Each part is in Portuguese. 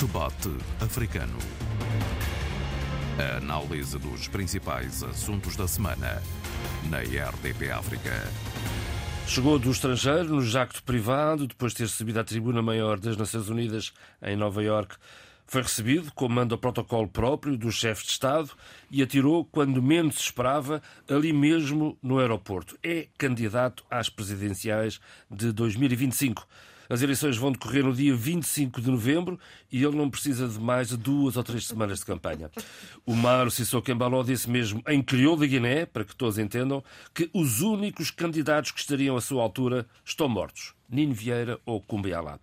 Debate Africano. A análise dos principais assuntos da semana na RDP África. Chegou do estrangeiro, no jacto privado, depois de ter recebido a tribuna maior das Nações Unidas em Nova Iorque. Foi recebido, como manda o protocolo próprio do chefe de Estado, e atirou, quando menos se esperava, ali mesmo no aeroporto. É candidato às presidenciais de 2025. As eleições vão decorrer no dia 25 de novembro e ele não precisa de mais de duas ou três semanas de campanha. O Maro Sissoko Embaló disse mesmo em crioulo da Guiné, para que todos entendam, que os únicos candidatos que estariam à sua altura estão mortos. Nino Vieira ou Cumbialá.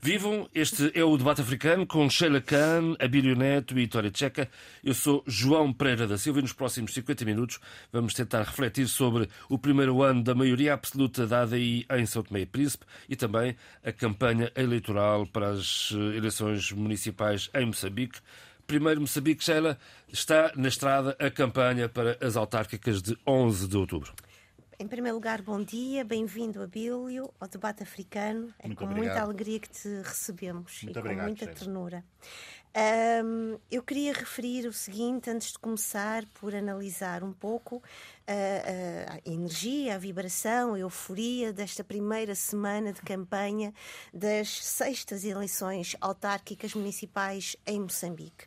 Vivam, este é o Debate Africano com Sheila Khan, Abílio Neto e Vitória Tcheca. Eu sou João Pereira da Silva e nos próximos 50 minutos vamos tentar refletir sobre o primeiro ano da maioria absoluta da ADI em São Tomé e Príncipe e também a campanha eleitoral para as eh, eleições municipais em Moçambique. Primeiro, Moçambique, Sheila, está na estrada a campanha para as autárquicas de 11 de outubro. Em primeiro lugar, bom dia, bem-vindo, Abílio, ao debate africano. É Muito com obrigado. muita alegria que te recebemos Muito e obrigado, com muita ternura. Ahm, eu queria referir o seguinte, antes de começar, por analisar um pouco ah, ah, a energia, a vibração, a euforia desta primeira semana de campanha das sextas eleições autárquicas municipais em Moçambique.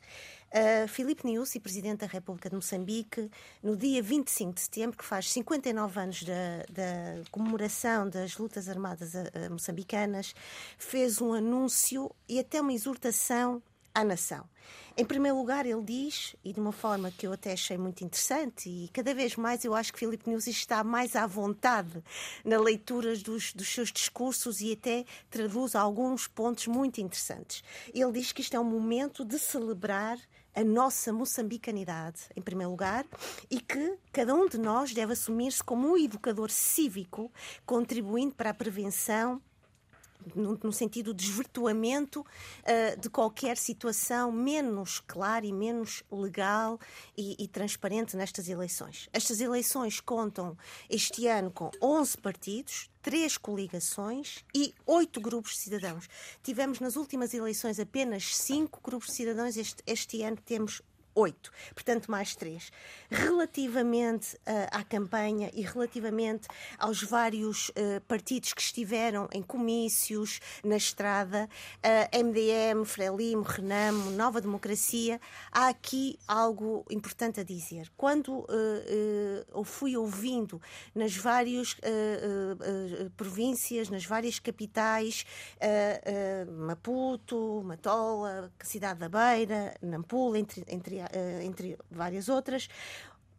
Uh, Filipe Nyusi, Presidente da República de Moçambique, no dia 25 de setembro, que faz 59 anos da, comemoração das lutas armadas moçambicanas, fez um anúncio e até uma exortação à nação. Em primeiro lugar, ele diz, e de uma forma que eu até achei muito interessante, e cada vez mais eu acho que Filipe Nyusi está mais à vontade na leitura dos, dos seus discursos e até traduz alguns pontos muito interessantes. Ele diz que isto é um momento de celebrar a nossa moçambicanidade, em primeiro lugar, e que cada um de nós deve assumir-se como um educador cívico, contribuindo para a prevenção no, sentido de desvirtuamento ah, de qualquer situação menos clara e menos legal e, e transparente nestas eleições. Estas eleições contam este ano com 11 partidos, três coligações e oito grupos de cidadãos. Tivemos nas últimas eleições apenas cinco grupos de cidadãos, este, este ano temos oito, portanto mais três. Relativamente ah, à campanha e relativamente aos vários ah, partidos que estiveram em comícios, na estrada, ah, MDM, Frelimo, Renamo, Nova Democracia, há aqui algo importante a dizer. Quando eu fui ouvindo nas várias províncias, nas várias capitais, Maputo, Matola, Cidade da Beira, Nampula, entre, entre, entre várias outras,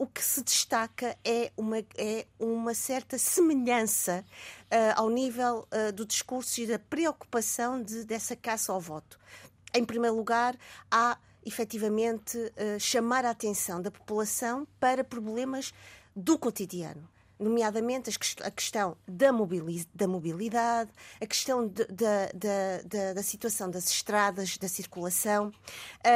o que se destaca é uma, é uma certa semelhança ah, ao nível ah, do discurso e da preocupação de, dessa caça ao voto. Em primeiro lugar, há efetivamente ah, chamar a atenção da população para problemas do cotidiano. Nomeadamente a questão da, mobili- da mobilidade, a questão de- da- da- da- situação das estradas, da circulação. Ah,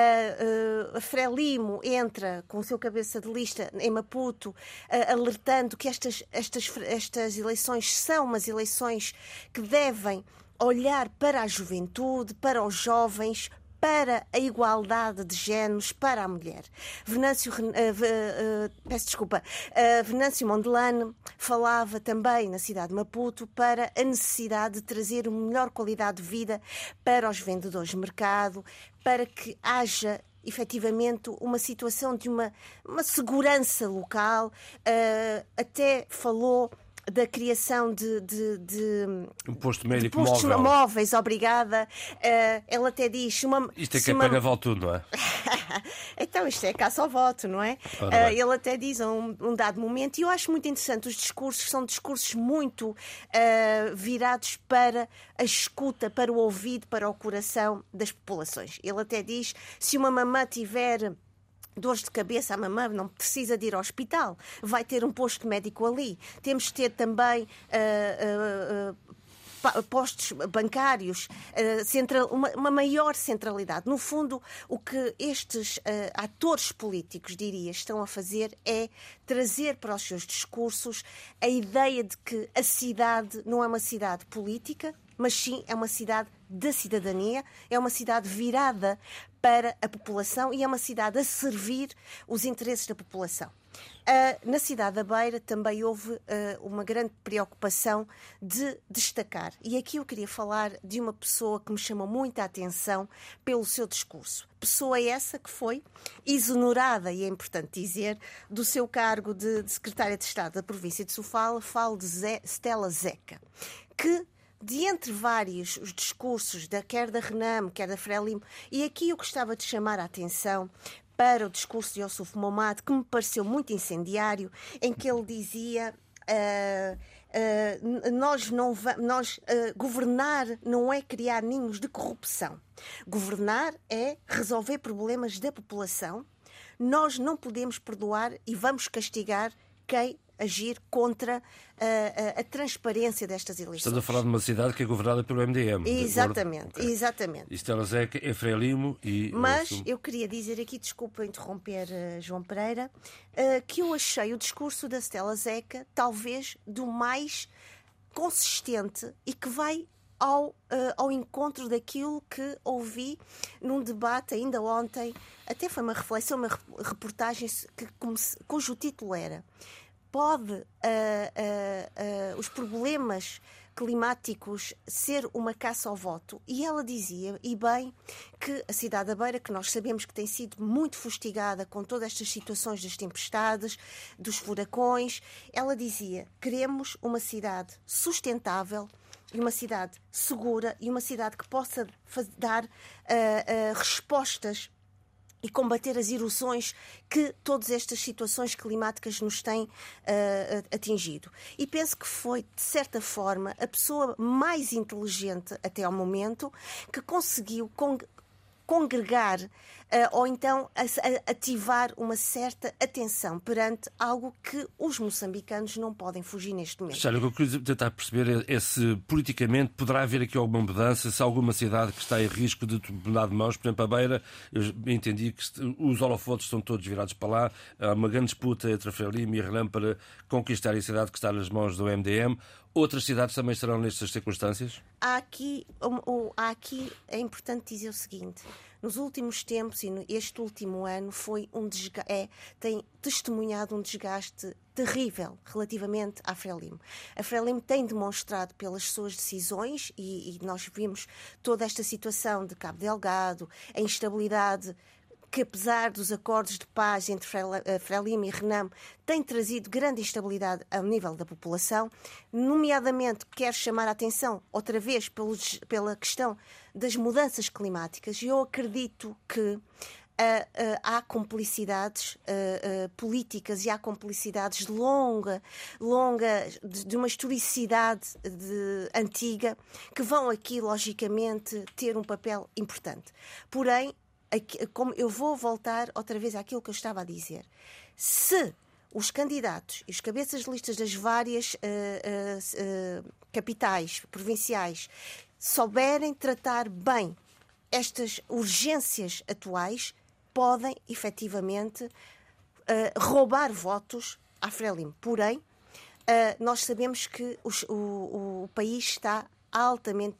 ah, a Frelimo entra com o seu cabeça de lista em Maputo, ah, alertando que estas, estas, estas eleições são umas eleições que devem olhar para a juventude, para os jovens, para a igualdade de géneros para a mulher. Venâncio, ve- eh, peço desculpa, eh, Venâncio Mondelane falava também na cidade de Maputo para a necessidade de trazer uma melhor qualidade de vida para os vendedores de mercado, para que haja efetivamente uma situação de uma, uma segurança local, até falou da criação de- de- de Um posto de médico postos móvel. móveis, obrigada. Eh, ela até diz. Uma, Isto é se uma- campanha vale tudo, não é? então, isto é caça ao voto, não é? Ora Eh, bem. ele até diz a um, um dado momento, e eu acho muito interessante, os discursos são discursos muito eh, virados para a escuta, para o ouvido, para o coração das populações. Ele até diz: se uma mamã tiver dores de cabeça, a mamã não precisa de ir ao hospital, vai ter um posto médico ali. Temos de ter também. ah, pa- postos bancários, uma, uma maior centralidade. No fundo, o que estes atores políticos, diria, estão a fazer é trazer para os seus discursos a ideia de que a cidade não é uma cidade política, mas sim é uma cidade da cidadania, é uma cidade virada para a população e é uma cidade a servir os interesses da população. Uh, na cidade da Beira também houve uh, uma grande preocupação de destacar. E aqui eu queria falar de uma pessoa que me chamou muita atenção pelo seu discurso. Pessoa essa que foi exonerada, e é importante dizer, do seu cargo de, de secretária de Estado da província de Sofala, falo de Zé, Stella Zeca, que de entre vários os discursos, da, quer da Renam, quer da Frelimo, e aqui eu gostava de chamar a atenção para o discurso de Yusuf Momad, que me pareceu muito incendiário, em que ele dizia. Uh, uh, nós não nós uh, governar não é criar ninhos de corrupção. Governar é resolver problemas da população. Nós não podemos perdoar e vamos castigar quem agir contra a, a, a, transparência destas eleições. Estamos a falar de uma cidade que é governada pelo MDM. Exatamente, okay. exatamente. É Zeca, Efraim Limo e... Mas eu queria dizer aqui, desculpa interromper uh, João Pereira, uh, que eu achei o discurso da Stella Zeca talvez do mais consistente e que vai ao, uh, ao encontro daquilo que ouvi num debate ainda ontem, até foi uma reflexão, uma reportagem que, cujo título era pode uh, uh, os problemas climáticos ser uma caça ao voto. E ela dizia, e bem, que a cidade da Beira, que nós sabemos que tem sido muito fustigada com todas estas situações das tempestades, dos furacões, ela dizia: queremos uma cidade sustentável e uma cidade segura e uma cidade que possa dar uh, uh, respostas e combater as erosões que todas estas situações climáticas nos têm uh, atingido. E penso que foi, de certa forma, a pessoa mais inteligente até ao momento que conseguiu congregar uh, ou então ativar uma certa atenção perante algo que os moçambicanos não podem fugir neste momento. Sério, o que eu queria tentar perceber é, se politicamente poderá haver aqui alguma mudança, se alguma cidade que está em risco de mudar de mãos, por exemplo, a Beira, eu entendi que os holofotes estão todos virados para lá, há uma grande disputa entre a Frelimo e a Relam para conquistar a cidade que está nas mãos do MDM. Outras cidades também estarão nestas circunstâncias? Há aqui, há aqui é importante dizer o seguinte: nos últimos tempos e este último ano foi um é, tem testemunhado um desgaste terrível relativamente à Frelimo. A Frelimo tem demonstrado pelas suas decisões, e, e nós vimos toda esta situação de Cabo Delgado, a instabilidade que, apesar dos acordos de paz entre eh, Frelimo e Renam, tem trazido grande instabilidade ao nível da população, nomeadamente quero chamar a atenção outra vez pela questão das mudanças climáticas. Eu acredito que Uh, uh, há complicidades uh, políticas e há complicidades de longa, longa de, de uma historicidade de, antiga que vão aqui logicamente ter um papel importante. Porém, como eu vou voltar outra vez àquilo que eu estava a dizer. Se os candidatos e os cabeças de listas das várias uh, uh, uh, capitais provinciais souberem tratar bem estas urgências atuais, podem efetivamente roubar votos à Frelimo. Porém, nós sabemos que os, o, o país está altamente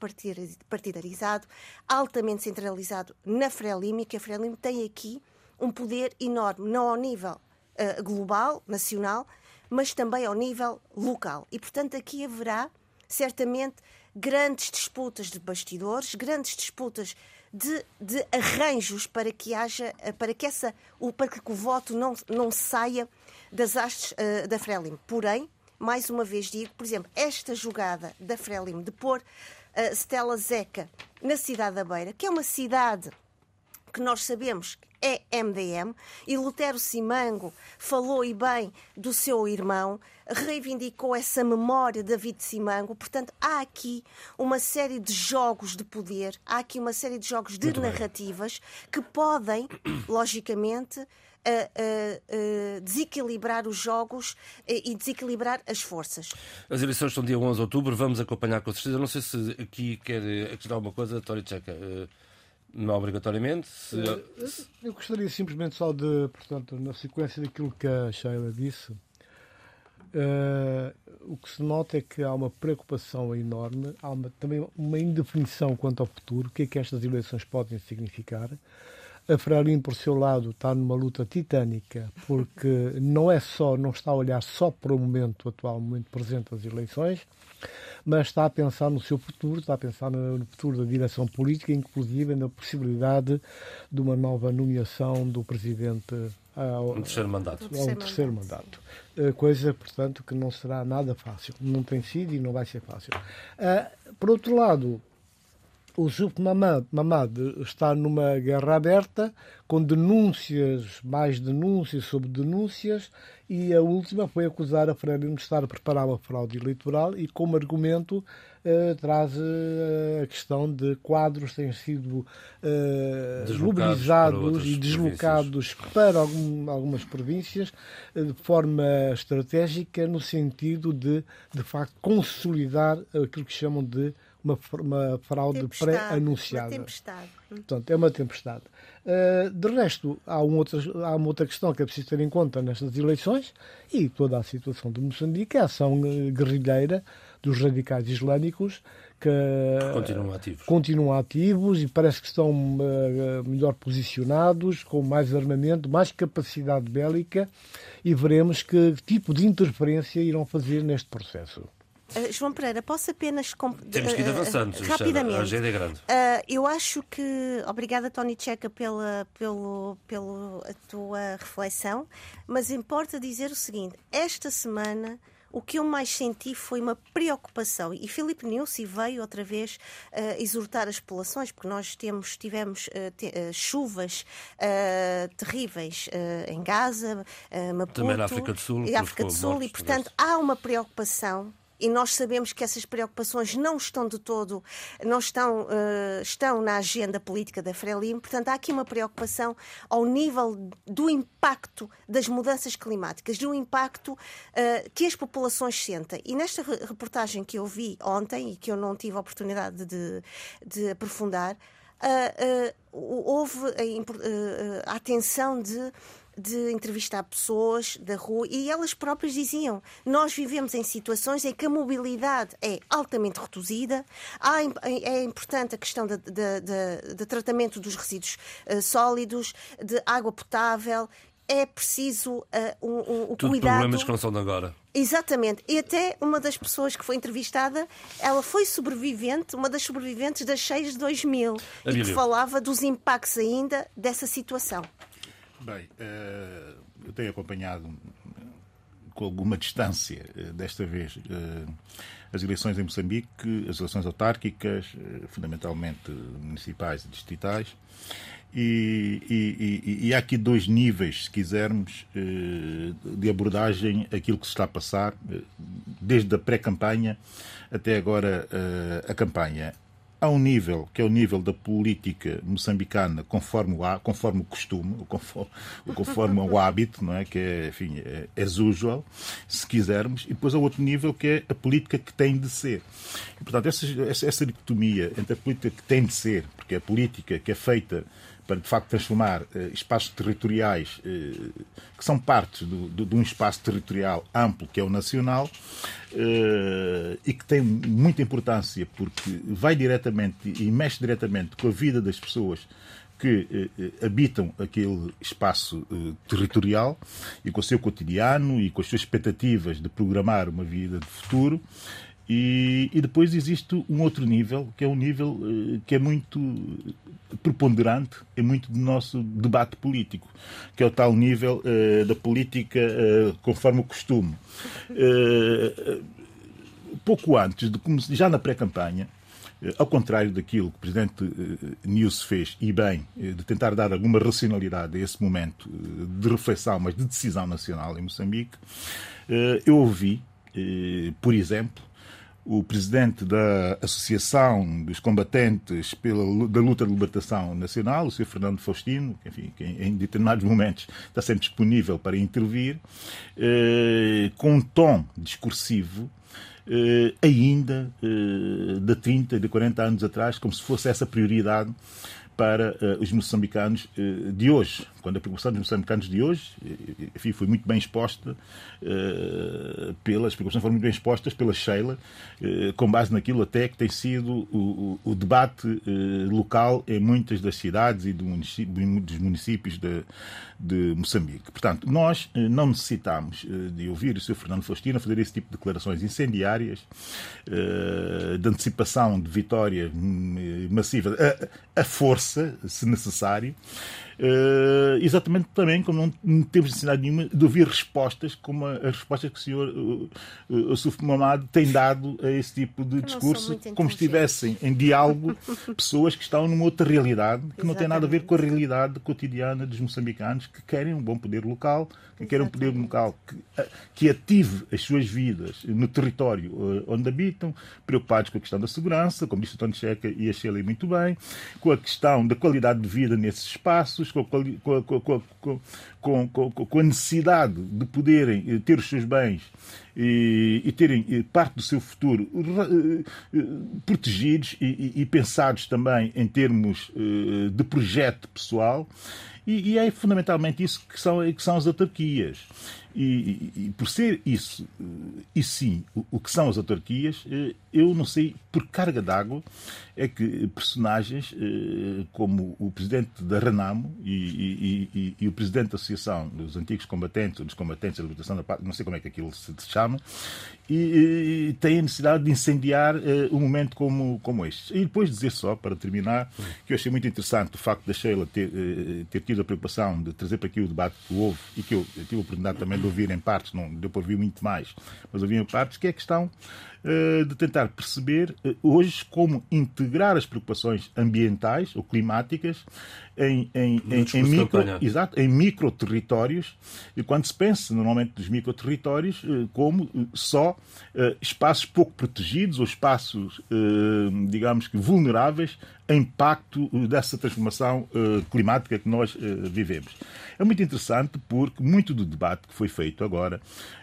partidarizado, altamente centralizado na Frelimo, que a Frelimo tem aqui um poder enorme, não ao nível uh, global, nacional, mas também ao nível local. E, portanto, aqui haverá certamente grandes disputas de bastidores, grandes disputas de, de arranjos para que haja, eh, para que, essa, para que o voto não, não saia das hastes uh, da Frelimo. Porém, mais uma vez digo, por exemplo, esta jogada da Frelimo de pôr uh, Stella Zeca na cidade da Beira, que é uma cidade que nós sabemos é MDM, e Lutero Simango falou e bem do seu irmão, reivindicou essa memória de David Simango. Portanto, há aqui uma série de jogos de poder, há aqui uma série de jogos de Muito narrativas bem. que podem, logicamente, a, a, a desequilibrar os jogos e desequilibrar as forças. As eleições estão dia 11 de outubro, vamos acompanhar com certeza. Não sei se aqui quer acrescentar alguma coisa, Tória Tcheca. Eh, não obrigatoriamente. Se... Eh, eu gostaria simplesmente só de, portanto, na sequência daquilo que a Sheila disse, Uh, o que se nota é que há uma preocupação enorme, há uma, também uma indefinição quanto ao futuro, o que é que estas eleições podem significar. A Frelimo, por seu lado, está numa luta titânica, porque não é só, não está a olhar só para o momento atual, o momento presente das eleições, mas está a pensar no seu futuro, está a pensar no futuro da direção política, inclusive na possibilidade de uma nova nomeação do presidente ao um terceiro mandato. Ao terceiro mandato. Eh, coisa, portanto, que não será nada fácil. Não tem sido e não vai ser fácil. Eh, por outro lado, o Zuf Mamad está numa guerra aberta, com denúncias, mais denúncias sobre denúncias, e a última foi acusar a Frelimo de estar a preparar uma fraude eleitoral e, como argumento, eh, traz eh, a questão de quadros têm sido eh, mobilizados e deslocados províncias. para algum, algumas províncias eh, de forma estratégica, no sentido de, de facto, consolidar aquilo que chamam de uma, uma fraude pré-anunciada. Uma tempestade. Portanto, é uma tempestade. Uh, de resto, há, um outro, há uma outra questão que é preciso ter em conta nestas eleições e toda a situação de Moçambique, a ação eh, guerrilheira dos radicais islâmicos que continuam ativos. continuam ativos e parece que estão uh, melhor posicionados, com mais armamento, mais capacidade bélica e veremos que tipo de interferência irão fazer neste processo. Uh, João Pereira, posso apenas. Temos que ir avançando, uh, rapidamente. A agenda é grande. Eu acho que. Obrigada, Tony Checa, pela, pelo, pela tua reflexão, mas importa dizer o seguinte: esta semana o que eu mais senti foi uma preocupação. E Filipe Nilsi veio outra vez uh, exortar as populações, porque nós temos, tivemos uh, te, uh, chuvas terríveis em Gaza, Maputo, Também na África do Sul. E África do Sul, e portanto há uma preocupação e nós sabemos que essas preocupações não estão de todo, não estão, uh, estão na agenda política da Frelimo. Portanto, há aqui uma preocupação ao nível do impacto das mudanças climáticas, do impacto uh, que as populações sentem. E nesta reportagem que eu vi ontem e que eu não tive a oportunidade de, de aprofundar, uh, houve a, a atenção de de entrevistar pessoas da rua e elas próprias diziam: Nós vivemos em situações em que a mobilidade é altamente reduzida, é importante a questão de tratamento dos resíduos uh, sólidos, de água potável. É preciso uh, um, um, Tudo cuidado. problemas que não são de agora. Exatamente. E até uma das pessoas que foi entrevistada, ela foi sobrevivente, uma das sobreviventes das cheias de 2000, a e que falava dos impactos ainda dessa situação. Bem, eh, eu tenho acompanhado com alguma distância, eh, desta vez, eh, as eleições em Moçambique, as eleições autárquicas, fundamentalmente municipais e distritais. E, e, e, e, há aqui dois níveis, se quisermos, de abordagem aquilo que se está a passar, desde a pré-campanha até agora a campanha a um nível que é o nível da política moçambicana conforme o, conforme o costume, conforme, conforme o hábito, não é? que é, enfim, é, é usual, se quisermos, e depois há outro nível que é a política que tem de ser. E, portanto, essa, essa, essa dicotomia entre a política que tem de ser, porque é a política que é feita para de facto transformar eh, espaços territoriais eh, que são partes do, do, de um espaço territorial amplo que é o nacional eh, e que tem muita importância porque vai diretamente e mexe diretamente com a vida das pessoas que habitam aquele espaço territorial e com o seu cotidiano e com as suas expectativas de programar uma vida de futuro e, e, depois existe um outro nível, que é um nível uh, que é muito preponderante é muito do nosso debate político, que é o tal nível uh, da política uh, conforme o costume. pouco antes, de, já na pré-campanha, ao contrário daquilo que o Presidente News fez, e bem, de tentar dar alguma racionalidade a esse momento de reflexão, mas de decisão nacional em Moçambique, eu ouvi, por exemplo, o presidente da Associação dos Combatentes pela, da Luta de Libertação Nacional, o Sr. Fernando Faustino, que, enfim, que em determinados momentos está sempre disponível para intervir, eh, com um tom discursivo eh, ainda eh, de 30, de 40 anos atrás, como se fosse essa prioridade para uh, os moçambicanos uh, de hoje. Quando a preocupação dos moçambicanos de hoje enfim, foi muito bem exposta uh, pelas preocupações foram muito bem expostas pela Sheila, com base naquilo até que tem sido o, o, o debate local em muitas das cidades e do município, dos municípios de, de Moçambique. Portanto, nós não necessitamos de ouvir o Sr. Fernando Faustino fazer esse tipo de declarações incendiárias, de antecipação de vitórias hum, massivas, a, a força, se necessário, Uh, exatamente também como não temos necessidade nenhuma de ouvir respostas como as respostas que o senhor uh, uh, Suf Mamad tem dado a esse tipo de discurso, como estivessem em diálogo pessoas que estão numa outra realidade, que exatamente. não tem nada a ver com a realidade cotidiana dos moçambicanos que querem um bom poder local, que querem um poder local que, que ative as suas vidas no território onde habitam, preocupados com a questão da segurança, como disse o Tony Checa e a Sheila muito bem, com a questão da qualidade de vida nesses espaços, com a, com, com, com a necessidade de poderem eh, ter os seus bens e, e, terem eh, parte do seu futuro eh, protegidos e, e, pensados também em termos de projeto pessoal. E, e, é fundamentalmente isso que são, que são as autarquias. E, e, por ser isso, e sim, o, o, que são as autarquias, eu não sei por carga d'água é que personagens como o presidente da Renamo e, e, o presidente da Associação dos Antigos Combatentes, dos Combatentes da Libertação da Pátria, não sei como é que aquilo se chama, e, têm a necessidade de incendiar um momento como, como este. E depois dizer só, para terminar, que eu achei muito interessante o facto da Sheila ter, ter tido a preocupação de trazer para aqui o debate que houve e que eu, eu tive a oportunidade também de ouvir em partes, não deu para ouvir muito mais, mas ouvi em partes, que é a questão uh, de tentar perceber uh, hoje como integrar as preocupações ambientais ou climáticas em, em, em, em micro, exato, em micro territórios, e quando se pensa normalmente dos micro territórios uh, como só espaços pouco protegidos ou espaços, digamos que vulneráveis a impacto dessa transformação climática que nós vivemos. É muito interessante porque muito do debate que foi feito agora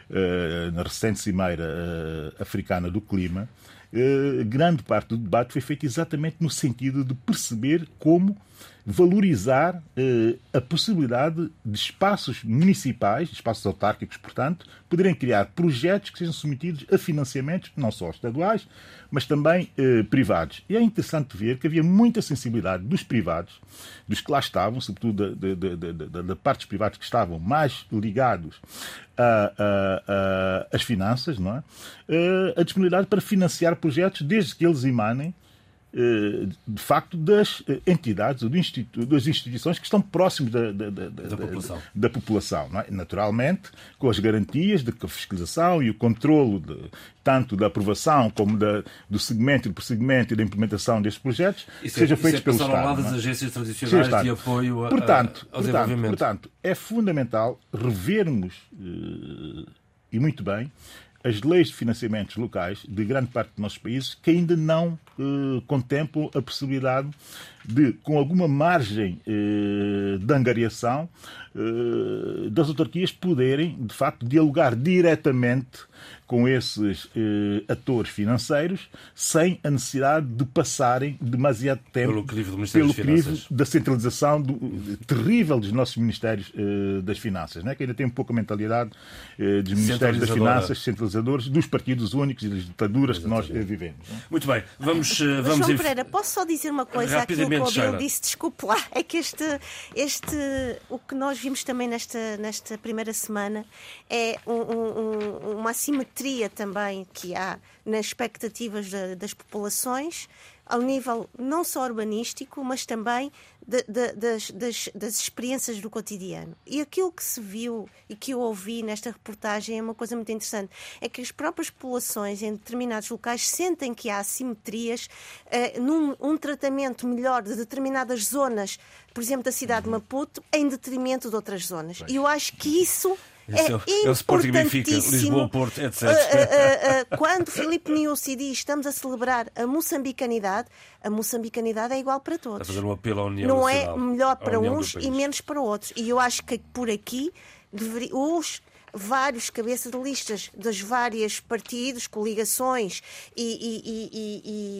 uh, na recente cimeira uh, africana do clima, uh, grande parte do debate foi feito exatamente no sentido de perceber como valorizar eh, a possibilidade de espaços municipais, espaços autárquicos, portanto, poderem criar projetos que sejam submetidos a financiamentos, não só estaduais, mas também eh, privados. E é interessante ver que havia muita sensibilidade dos privados, dos que lá estavam, sobretudo da, da, da, da partes privadas que estavam mais ligados às finanças, não é? Uh, a disponibilidade para financiar projetos desde que eles emanem eh, de facto, das eh, entidades ou das instituições que estão próximos da, da, da, da população, da população é? naturalmente, com as garantias de que a fiscalização e o controlo de, tanto da aprovação como da, do segmento e do prosseguimento e da implementação destes projetos isso seja é, feito é pelo Estado. ao lado é? das agências tradicionais de apoio portanto, ao portanto, portanto, é fundamental revermos, eh, e muito bem, as leis de financiamentos locais de grande parte dos nossos países que ainda não eh, contemplam a possibilidade de, com alguma margem eh, de angariação, das autarquias poderem, de facto, dialogar diretamente com esses eh, atores financeiros sem a necessidade de passarem demasiado tempo pelo crivo, do pelo crivo da centralização do, terrível dos nossos Ministérios eh, das Finanças, né? que ainda tem um pouco a mentalidade eh, dos Ministérios das Finanças centralizadores, dos partidos únicos e das ditaduras Exatamente. que nós vivemos. Né? Muito bem, vamos... vamos João Pereira, posso só dizer uma coisa àquilo que o disse, desculpe lá, é que este, este, o que nós vimos também nesta, nesta primeira semana é um, um, uma assimetria também que há nas expectativas das populações ao nível não só urbanístico, mas também de, de, das, das, das, experiências do cotidiano. E aquilo que se viu e que eu ouvi nesta reportagem é uma coisa muito interessante: é que as próprias populações em determinados locais sentem que há assimetrias uh, num um tratamento melhor de determinadas zonas, por exemplo, da cidade de Maputo, em detrimento de outras zonas. E eu acho que isso é, é Sporting Benfica, Lisboa, Porto, etc. Uh, uh, uh, quando Filipe Niusi diz estamos a celebrar a moçambicanidade, a moçambicanidade é igual para todos. A fazer um apelo à União Não é melhor para uns e menos para outros. E eu acho que por aqui os vários cabeças de listas dos vários partidos, coligações e, e,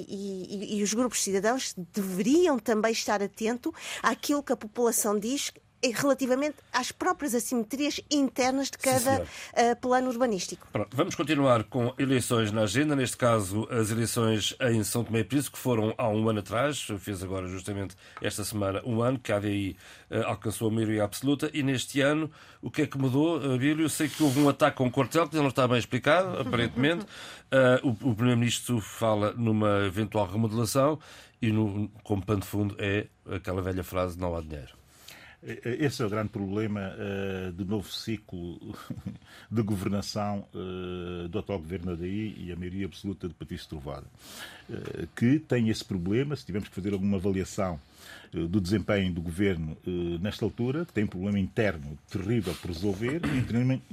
e, e os grupos de cidadãos deveriam também estar atentos àquilo que a população diz relativamente às próprias assimetrias internas de cada uh, plano urbanístico. Pronto, vamos continuar com eleições na agenda, neste caso as eleições em São Tomé e Príncipe, que foram há um ano atrás, fez agora justamente esta semana um ano, que a ADI uh, alcançou a maioria absoluta, e neste ano o que é que mudou, Abílio? Eu sei que houve um ataque com um quartel, que não está bem explicado, aparentemente. Uh, o, o Primeiro-Ministro fala numa eventual remodelação e, no, como pano de fundo, é aquela velha frase: não há dinheiro. Esse é o grande problema uh, do novo ciclo de governação uh, do atual governo da DI e a maioria absoluta do Partido Trovada, uh, que tem esse problema, se tivermos que fazer alguma avaliação do desempenho do governo nesta altura, que tem um problema interno terrível por resolver,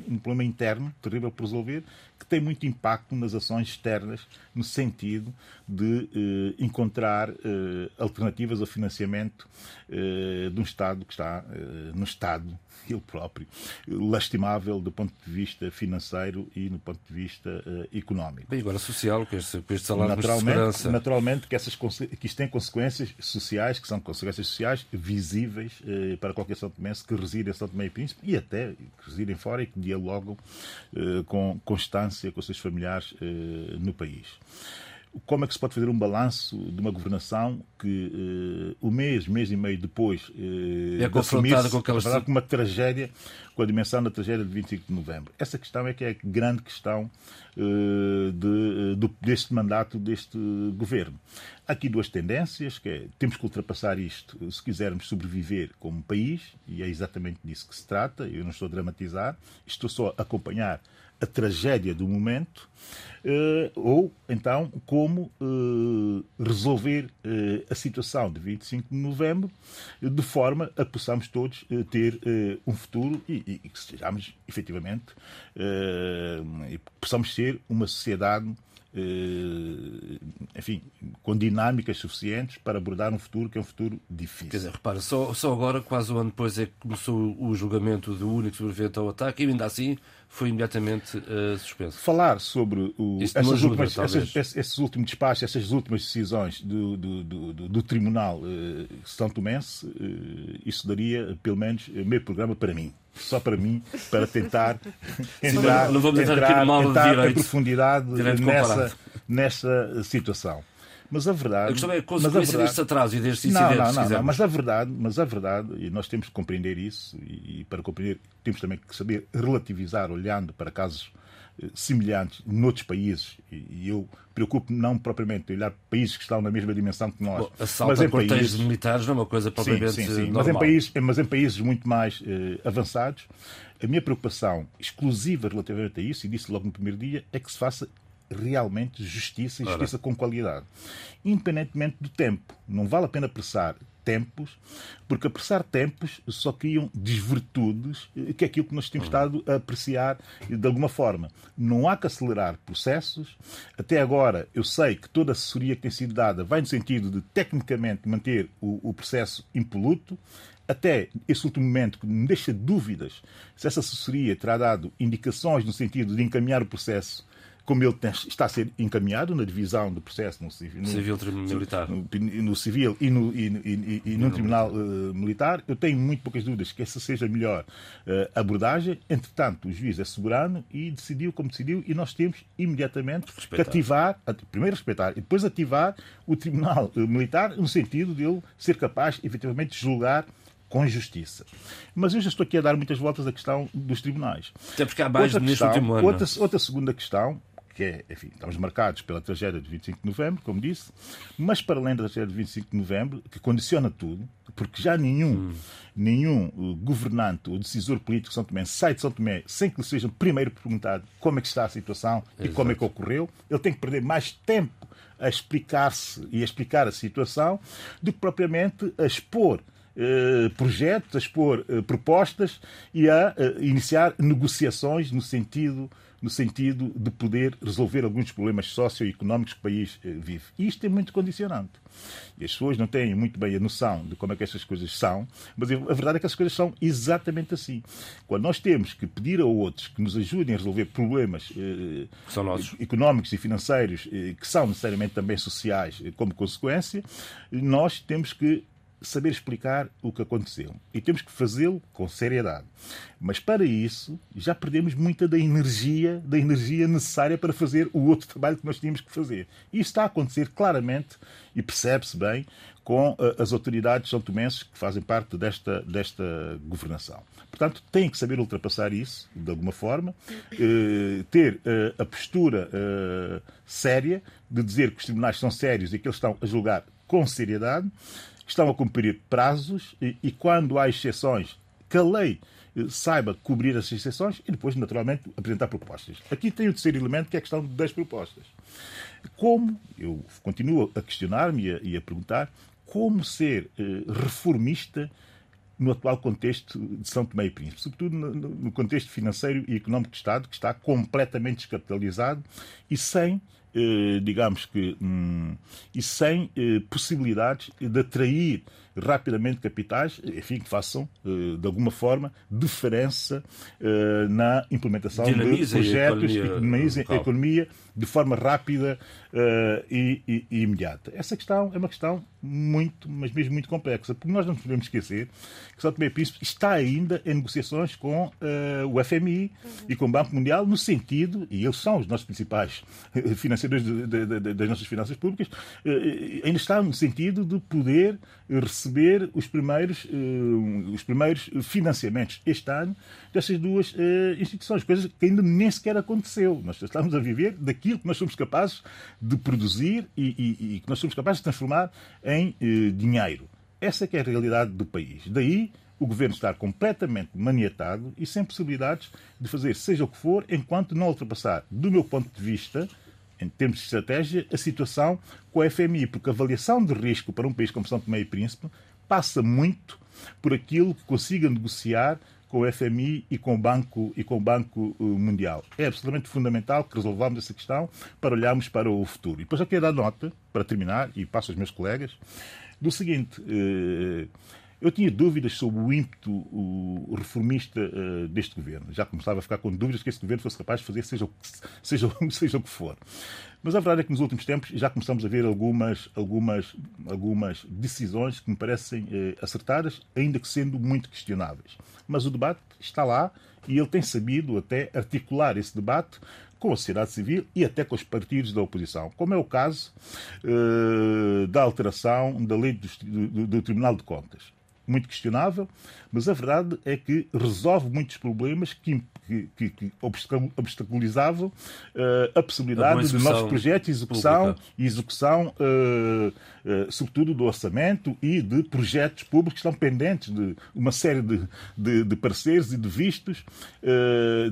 um problema interno terrível por resolver, que tem muito impacto nas ações externas, no sentido de eh, encontrar eh, alternativas ao financiamento eh, de um Estado que está eh, no Estado, ele próprio, lastimável do ponto de vista financeiro e no ponto de vista eh, económico. Bem, agora social, com este, com este salário naturalmente, de segurança. Naturalmente que, essas, que isto tem consequências sociais, que são consequências sociais visíveis eh, para qualquer São Tomense que reside em São Tomé e Príncipe e até que residem fora e que dialogam com constância com seus familiares eh, no país. Como é que se pode fazer um balanço de uma governação que uh, o mês, mês e meio depois uh, é confrontada com aquelas... com uma tragédia, com a dimensão da tragédia de 25 de novembro? Essa questão é que é a grande questão uh, de, do, deste mandato deste governo. Há aqui duas tendências, que é, temos que ultrapassar isto se quisermos sobreviver como país, e é exatamente disso que se trata, eu não estou a dramatizar, estou só a acompanhar a tragédia do momento, uh, ou então como uh, resolver uh, a situação de 25 de novembro de forma a possamos todos ter um futuro e, e, que sejamos efetivamente e possamos ser uma sociedade enfim, com dinâmicas suficientes para abordar um futuro que é um futuro difícil. Quer dizer, repara, só, só agora, quase um ano depois, é que começou o julgamento do único sobrevivente ao ataque e ainda assim foi imediatamente uh, suspenso. Falar sobre o, essas ajuda, últimas, essas, esses, últimos despachos, essas últimas decisões do, do, do, do Tribunal uh, São Tomense, uh, isso daria pelo menos meio programa para mim. Só para mim, para tentar entrar, não, não entrar, entrar em profundidade nessa, nessa situação. Mas a verdade. A questão é a consequência verdade, deste atraso e destes incidentes. Não, não, não, não, mas a verdade, mas a verdade, e nós temos que compreender isso, e, e para compreender temos também que saber relativizar, olhando para casos eh, semelhantes noutros países, e, eu preocupo não propriamente olhar países que estão na mesma dimensão que nós, Bom, mas em países militares não é uma coisa propriamente sim, sim, sim. Mas em países, mas em países muito mais eh, avançados, a minha preocupação exclusiva relativamente a isso, e disse logo no primeiro dia, é que se faça realmente justiça e justiça Ora. com qualidade. Independentemente do tempo. Não vale a pena apressar tempos, porque apressar tempos só criam desvirtudes, eh, que é aquilo que nós temos estado a apreciar de alguma forma. Não há que acelerar processos. Até agora, eu sei que toda a assessoria que tem sido dada vai no sentido de, tecnicamente, manter o, o processo impoluto até esse último momento, que me deixa dúvidas se essa assessoria terá dado indicações no sentido de encaminhar o processo como ele está a ser encaminhado na divisão do processo no civil, no, civil militar. No, no, civil e no, e, e, e no tribunal uh, militar, eu tenho muito poucas dúvidas que essa seja a melhor uh, abordagem. Entretanto, o juiz é soberano e decidiu como decidiu e nós temos imediatamente respeitar. que ativar, primeiro respeitar e depois ativar o tribunal uh, militar no sentido de ele ser capaz, efetivamente, de julgar com justiça. Mas eu já estou aqui a dar muitas voltas à questão dos tribunais. Até porque há mais outra questão, último ano. Outra, outra segunda questão que é, enfim, estamos marcados pela tragédia de 25 de novembro, como disse, mas para além da tragédia de 25 de novembro, que condiciona tudo, porque já nenhum, hum. nenhum uh, governante ou decisor político de São Tomé sai de São Tomé sem que lhe seja primeiro perguntado como é que está a situação e como é que ocorreu, ele tem que perder mais tempo a explicar-se e a explicar a situação do que propriamente a expor eh, projetos, a expor eh, propostas e a eh, iniciar negociações no sentido no sentido de poder resolver alguns problemas socioeconómicos que o país eh, vive. E isto é muito condicionante. E as pessoas não têm muito bem a noção de como é que estas coisas são, mas a verdade é que as coisas são exatamente assim. Quando nós temos que pedir a outros que nos ajudem a resolver problemas eh, económicos e financeiros eh, que são necessariamente também sociais eh, como consequência, nós temos que saber explicar o que aconteceu. E temos que fazê-lo com seriedade. Mas para isso, já perdemos muita da energia, da energia necessária para fazer o outro trabalho que nós tínhamos que fazer. E isso está a acontecer claramente e percebe-se bem com uh, as autoridades são tomenses que fazem parte desta, desta governação. Portanto, têm que saber ultrapassar isso, de alguma forma, uh, ter uh, a postura séria de dizer que os tribunais são sérios e que eles estão a julgar com seriedade, estão a cumprir prazos e, e quando há exceções, que a lei eh, saiba cobrir essas exceções e depois, naturalmente, apresentar propostas. Aqui tem o terceiro elemento, que é a questão das propostas. Como, eu continuo a questionar-me e, e, a perguntar, como ser eh, reformista no atual contexto de São Tomé e Príncipe, sobretudo no, no contexto financeiro e económico do Estado, que está completamente descapitalizado e sem digamos que, hum, e sem eh, possibilidades de atrair rapidamente capitais, enfim, que façam, eh, de alguma forma, diferença na implementação Dinamiza de projetos e dinamizem a economia de forma rápida e, e, e, imediata. Essa questão é uma questão muito, mas mesmo muito complexa, porque nós não podemos esquecer que São Tomé e Príncipe está ainda em negociações com o FMI uhum. e com o Banco Mundial no sentido, e eles são os nossos principais financiadores das nossas finanças públicas, ainda está no sentido de poder receber os primeiros, uh, os primeiros financiamentos este ano dessas duas uh, instituições, coisa que ainda nem sequer aconteceu. Nós estamos a viver daquilo que nós somos capazes de produzir e, e, e que nós somos capazes de transformar em uh, dinheiro. Essa é que é a realidade do país. Daí o governo estar completamente maniatado e sem possibilidades de fazer seja o que for, enquanto não ultrapassar, do meu ponto de vista, em termos de estratégia, a situação com a FMI, porque a avaliação de risco para um país como São Tomé e Príncipe passa muito por aquilo que consiga negociar com o FMI e com o Banco, e com o Banco eh, Mundial. É absolutamente fundamental que resolvamos essa questão para olharmos para o futuro. E depois eu quero dar nota, para terminar, e passo aos meus colegas, do seguinte. Eh, eu tinha dúvidas sobre o ímpeto o reformista uh, deste governo. Já começava a ficar com dúvidas que este governo fosse capaz de fazer seja o que, seja, seja o que for. Mas a verdade é que nos últimos tempos já começamos a ver algumas, algumas, algumas decisões que me parecem uh, acertadas, ainda que sendo muito questionáveis. Mas o debate está lá e ele tem sabido até articular esse debate com a sociedade civil e até com os partidos da oposição, como é o caso uh, da alteração da lei do, do, do Tribunal de Contas muito questionável, mas a verdade é que resolve muitos problemas que, que, que obstaculizavam uh, a possibilidade de novos projetos, execução e execução, uh, uh, sobretudo do orçamento e de projetos públicos que estão pendentes de uma série de, de, de parceiros e de vistos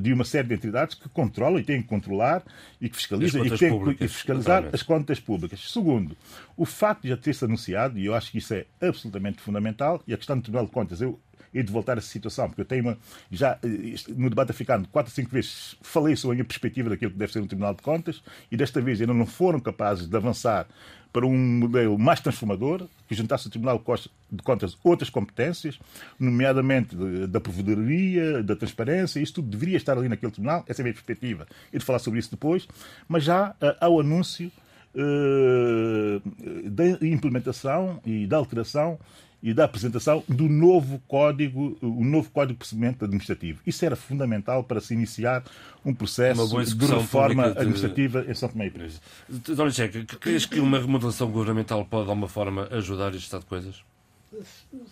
de uma série de entidades que controlam e têm que controlar e que fiscalizam e, que têm que fiscalizar as contas públicas. Segundo, o facto de já ter-se anunciado, e eu acho que isso é absolutamente fundamental, e a questão do Tribunal de Contas, eu e de voltar a essa situação, porque eu tenho uma, já eh, no debate africano, quatro cinco vezes falei sobre a minha perspectiva daquilo que deve ser um Tribunal de Contas e desta vez ainda não foram capazes de avançar para um modelo mais transformador, que juntasse ao Tribunal de Contas outras competências, nomeadamente da provedoria, da transparência, isso tudo deveria estar ali naquele Tribunal, essa é a minha perspectiva, e de falar sobre isso depois, mas já uh, ao anúncio uh, da implementação e da alteração e da apresentação do novo código, o novo código de procedimento administrativo. Isso era fundamental para se iniciar um processo de reforma de... administrativa em São Tomé e Príncipe. Dona Checa, crees que uma remodelação governamental pode, de alguma forma, ajudar este estado de coisas?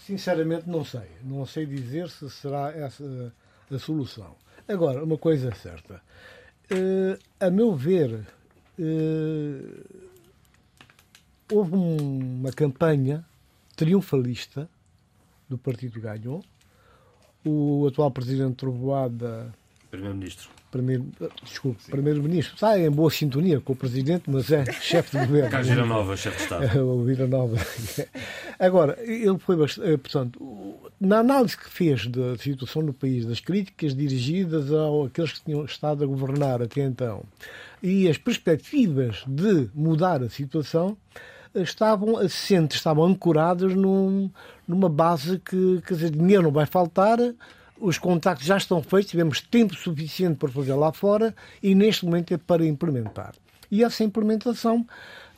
Sinceramente, não sei. Não sei dizer se será essa a solução. Agora, uma coisa é certa. Uh, a meu ver, uh, houve um, uma campanha triunfalista do partido ganhou. O atual presidente Trovoada. Primeiro-ministro. Primeiro, desculpe, primeiro-ministro. Está em boa sintonia com o presidente, mas é chefe de governo. Carlos Nova, chefe de Estado. o Vila Nova. Agora, ele foi bastante. Eh, portanto, na análise que fez da situação no país, das críticas dirigidas ao aqueles que tinham estado a governar até então, e as perspectivas de mudar a situação, estavam assentes, estavam ancoradas num, numa base que, quer dizer, dinheiro não vai faltar, os contactos já estão feitos, tivemos tempo suficiente para fazer lá fora e neste momento é para implementar. E essa implementação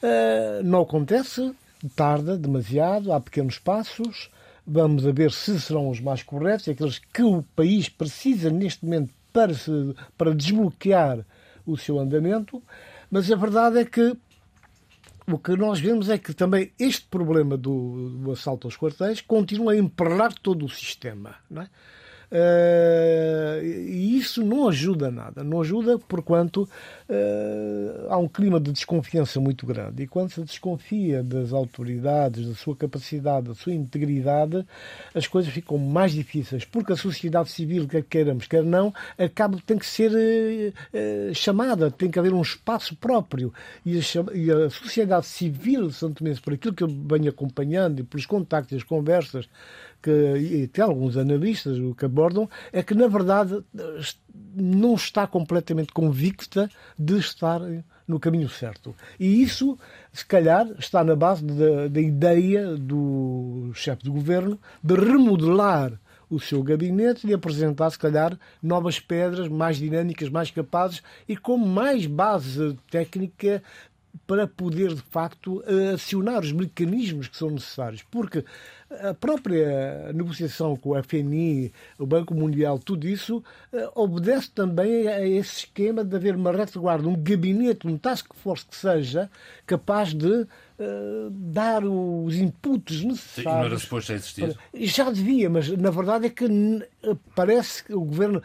uh, não acontece, tarda demasiado, há pequenos passos. Vamos a ver se serão os mais corretos, aqueles que o país precisa neste momento para, se, para desbloquear o seu andamento. Mas a verdade é que o que nós vemos é que também este problema do, do assalto aos quartéis continua a emperrar todo o sistema. Não é? Uh, e isso não ajuda nada. Não ajuda porquanto uh, há um clima de desconfiança muito grande. E quando se desconfia das autoridades, da sua capacidade, da sua integridade, as coisas ficam mais difíceis. Porque a sociedade civil, quer queiramos, quer não, acaba, tem que ser uh, chamada, tem que haver um espaço próprio. E a, sociedade civil Santo Mendes, por aquilo que eu venho acompanhando e pelos contactos e as conversas que, e até alguns analistas o que abordam, é que, na verdade, não está completamente convicta de estar no caminho certo. E isso, se calhar, está na base da, da ideia do chefe de governo de remodelar o seu gabinete e apresentar, se calhar, novas pedras mais dinâmicas, mais capazes e com mais base técnica para poder, de facto, acionar os mecanismos que são necessários. Porque a própria negociação com o FMI, o Banco Mundial, tudo isso eh, obedece também a esse esquema de haver uma retaguarda, um gabinete, um task force que seja capaz de Uh, dar os inputs necessários. Sim, não era suposto existir. Já devia, mas na verdade é que parece que o governo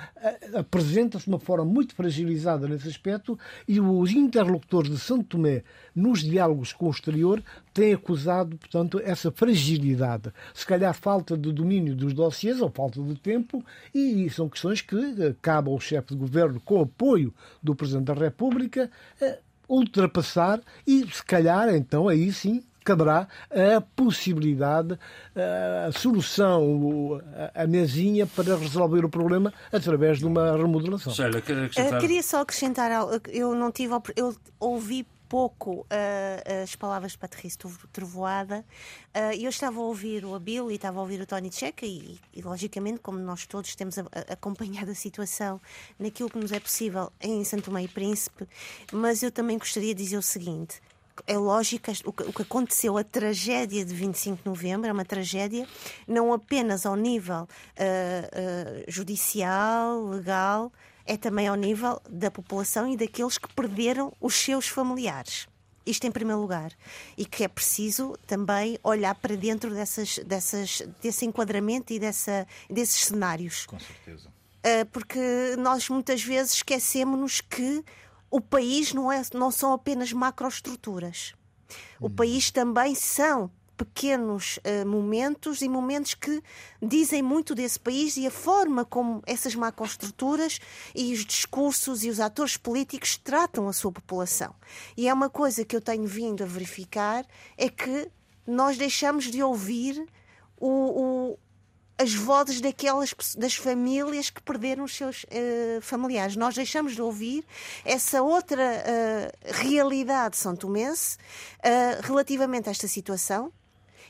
apresenta-se de uma forma muito fragilizada nesse aspecto e os interlocutores de São Tomé, nos diálogos com o exterior, têm acusado, portanto, essa fragilidade se calhar falta de domínio dos dossiês ou falta de tempo, e são questões que eh, cabe ao chefe de governo, com apoio do Presidente da República, eh, ultrapassar e, se calhar, então, aí sim, caberá a possibilidade, eh, a solução, a mesinha para resolver o problema através de uma remodelação. Sheila, acrescentar... Queria só acrescentar, eu não tive, eu ouvi pouco uh, as palavras de Patrícia Trovoada. Uh, eu estava a ouvir o Abil e estava a ouvir o Tony Checa e, e, logicamente, como nós todos temos a, a, acompanhado a situação naquilo que nos é possível em Santo Meio Príncipe, mas eu também gostaria de dizer o seguinte. É lógico, o que, aconteceu, a tragédia de 25 de novembro, é uma tragédia não apenas ao nível uh, judicial, legal, é também ao nível da população e daqueles que perderam os seus familiares. Isto em primeiro lugar. E que é preciso também olhar para dentro dessas, dessas, desse enquadramento e dessa, desses cenários. Com certeza. Uh, porque nós muitas vezes esquecemos que o país não, é, não são apenas macroestruturas. O hum. país também são pequenos uh, momentos e momentos que dizem muito desse país e a forma como essas macroestruturas e os discursos e os atores políticos tratam a sua população. E é uma coisa que eu tenho vindo a verificar é que nós deixamos de ouvir o, o as vozes daquelas das famílias que perderam os seus uh, familiares. Nós deixamos de ouvir essa outra uh, realidade são tomense uh, relativamente a esta situação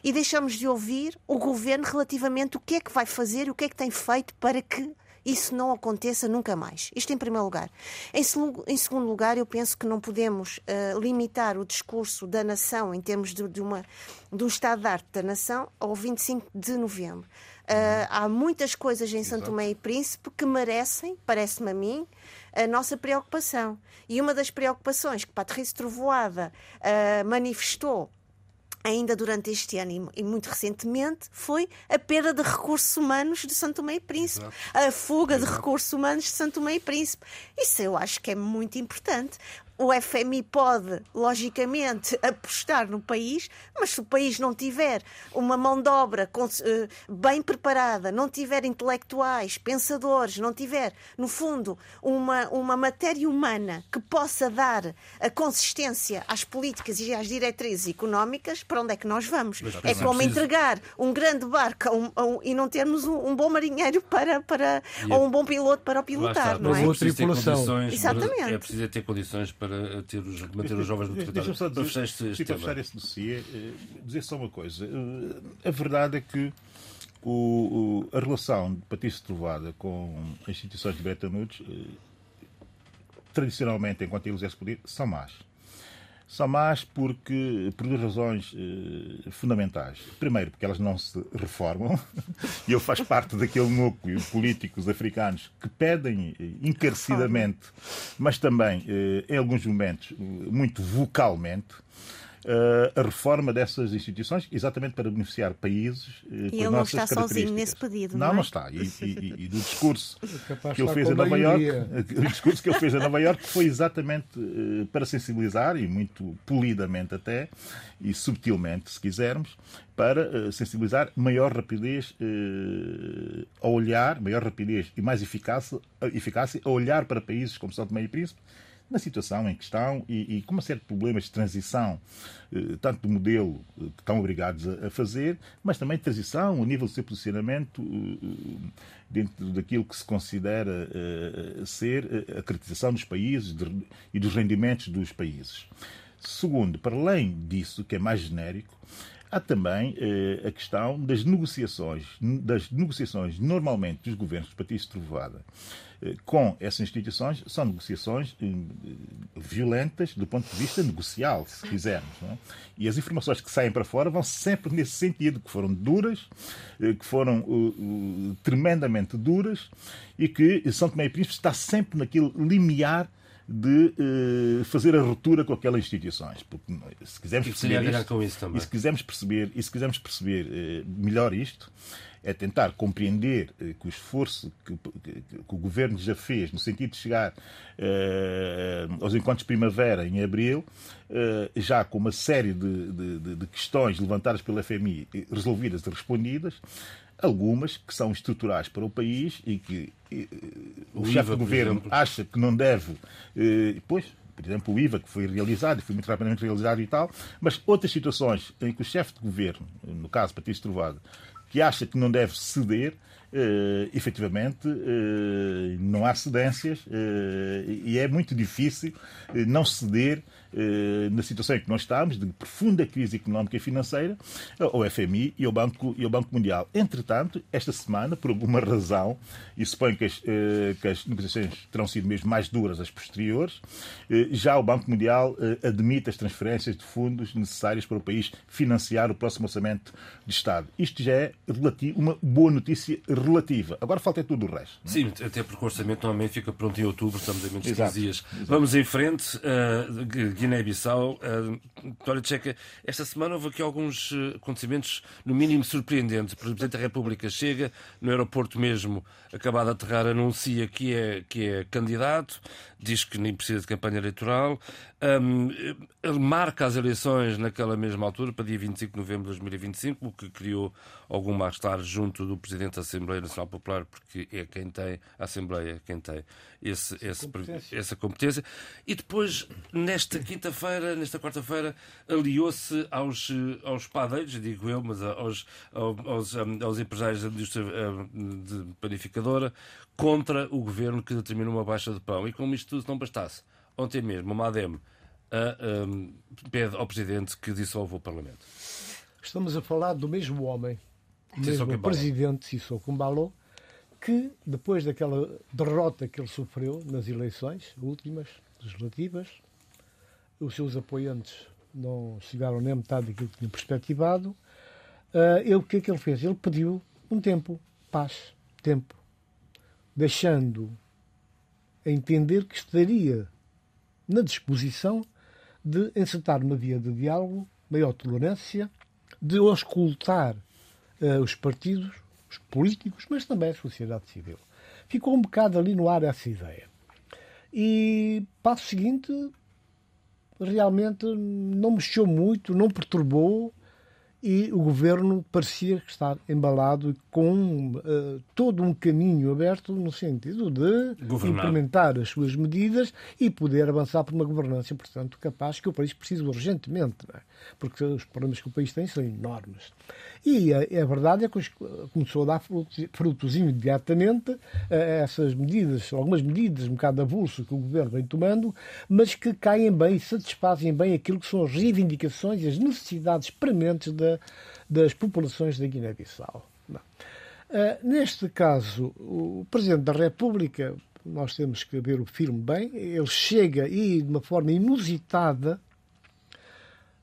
e deixamos de ouvir o governo relativamente o que é que vai fazer e o que é que tem feito para que isso não aconteça nunca mais. Isto em primeiro lugar. Em, em segundo lugar, eu penso que não podemos uh, limitar o discurso da nação em termos de, de, uma, de um estado de arte da nação ao 25 de novembro. Uh, há muitas coisas em Santo Tomé e Príncipe que merecem, parece-me a mim, a nossa preocupação. E uma das preocupações que Patrícia Trovoada uh, manifestou ainda durante este ano e, muito recentemente, foi a perda de recursos humanos de Santo Tomé e Príncipe, Exato. a fuga Exato. de recursos humanos de Santo Tomé e Príncipe. Isso eu acho que é muito importante. O FMI pode, logicamente, apostar no país, mas se o país não tiver uma mão de obra eh, bem preparada, não tiver intelectuais, pensadores, não tiver, no fundo, uma, uma matéria humana que possa dar a consistência às políticas e às diretrizes económicas, para onde é que nós vamos? É como entregar um grande barco a um, a um, e não termos um, um, bom marinheiro para, para, ou um bom piloto para o pilotar, não é? Exatamente. É preciso ter condições para ter os, manter os jovens no território. Só dizer, para fechar, para fechar esse dossiê, eh, dizer só uma coisa. Eh, a verdade é que o, a relação de Patrício Trovada com as instituições de Bretton Woods, eh, tradicionalmente, enquanto eles exercem poder, são más. São más porque, por duas razões eh, fundamentais. Primeiro, porque elas não se reformam, e eu faço parte daquele núcleo de políticos africanos que pedem eh, encarecidamente, mas também, eh, em alguns momentos, muito vocalmente, a reforma dessas instituições, exatamente para beneficiar países uh, e ele não está sozinho nesse pedido, não, não, é? não está. E, e, e, do discurso que ele fez a Nova York, o discurso que ele fez a Nova York foi exatamente uh, para sensibilizar e muito polidamente até e subtilmente, se quisermos, para sensibilizar maior rapidez a olhar, maior rapidez e mais eficácia, eficácia a olhar para países como São Tomé e Príncipe na situação em que estão e, e com uma série de problemas de transição, eh, tanto do modelo eh, que estão obrigados a, fazer, mas também de transição, o nível do seu posicionamento eh, dentro daquilo que se considera ser a caracterização dos países e dos rendimentos dos países. Segundo, para além disso, que é mais genérico, há também a questão das negociações, das negociações normalmente dos governos de Patrício Trovada com essas instituições são negociações eh, violentas do ponto de vista negocial, se quisermos. É? E as informações que saem para fora vão sempre nesse sentido, que foram duras, eh, que foram uh, uh, tremendamente duras e que São Tomé e Príncipe está sempre naquele limiar de uh, fazer a ruptura com aquelas instituições. Porque se quisermos perceber isto, e se quisermos perceber, e se quisermos perceber melhor isto, é tentar compreender eh, que o esforço que, que, que, o governo já fez no sentido de chegar eh, aos encontros de primavera em abril, eh, já com uma série de, de, de, questões levantadas pela FMI resolvidas e respondidas, algumas que são estruturais para o país e que o, o chefe do governo exemplo. acha que não deve, pois, por exemplo, o IVA, que foi realizado, e foi muito rapidamente realizado e tal, mas outras situações em que o chefe de governo, no caso Patrício Trovado, que acha que não deve ceder, uh, efetivamente uh, não há cedências uh, e é muito difícil não ceder na situação em que nós estamos, de profunda crise económica e financeira, ao FMI e ao Banco, e ao Banco Mundial. Entretanto, esta semana, por alguma razão, e suponho que as, eh, que as negociações terão sido mesmo mais duras as posteriores, eh, já o Banco Mundial admite as transferências de fundos necessárias para o país financiar o próximo orçamento de Estado. Isto já é relativo, uma boa notícia relativa. Agora falta é tudo o resto. Não? É? Sim, até porque o orçamento normalmente fica pronto em outubro, estamos a menos de 15 dias. Exato. Vamos em frente. Uh, Guiné-Bissau. Vitória Tcheca, esta semana houve aqui alguns uh, acontecimentos, no mínimo surpreendentes. O Presidente da República chega, no aeroporto mesmo, acabado de aterrar, anuncia que é, que é candidato, diz que nem precisa de campanha eleitoral. Um, ele marca as eleições naquela mesma altura, para dia 25 de novembro de 2025, o que criou algum mal-estar junto do Presidente da Assembleia Nacional Popular, porque é quem tem, a Assembleia, quem tem esse, esse, competência. essa competência. E depois, nesta quinta-feira, nesta quarta-feira, aliou-se aos, aos padeiros, digo eu, mas aos, aos, aos empresários da indústria de panificadora, contra o governo que determina uma baixa de pão. E como isto tudo não bastasse, ontem mesmo, o MADEM a, um, pede ao Presidente que dissolva o Parlamento. Estamos a falar do mesmo homem, mesmo Presidente Sissoko Kumbalo, que depois daquela derrota que ele sofreu nas eleições últimas, legislativas, os seus apoiantes não chegaram nem a metade daquilo que tinham perspectivado. Uh, ele, o que é que ele fez? Ele pediu um tempo, paz, tempo, deixando a entender que estaria na disposição de encetar uma via de diálogo, maior tolerância, de auscultar uh, os partidos, os políticos, mas também a sociedade civil. Ficou um bocado ali no ar essa ideia. E passo seguinte, realmente não mexeu muito, não perturbou e o governo parecia estar embalado com uh, todo um caminho aberto no sentido de Governar. implementar as suas medidas e poder avançar por uma governança, portanto, capaz que o país precisa urgentemente, é? porque os problemas que o país tem são enormes. E a, a verdade é que começou a dar frutos, frutos imediatamente a essas medidas, algumas medidas um bocado avulso que o governo vem tomando, mas que caem bem e satisfazem bem aquilo que são as reivindicações e as necessidades prementes da, das populações da Guiné-Bissau. Uh, neste caso, o Presidente da República, nós temos que ver o filme bem, ele chega e, de uma forma inusitada,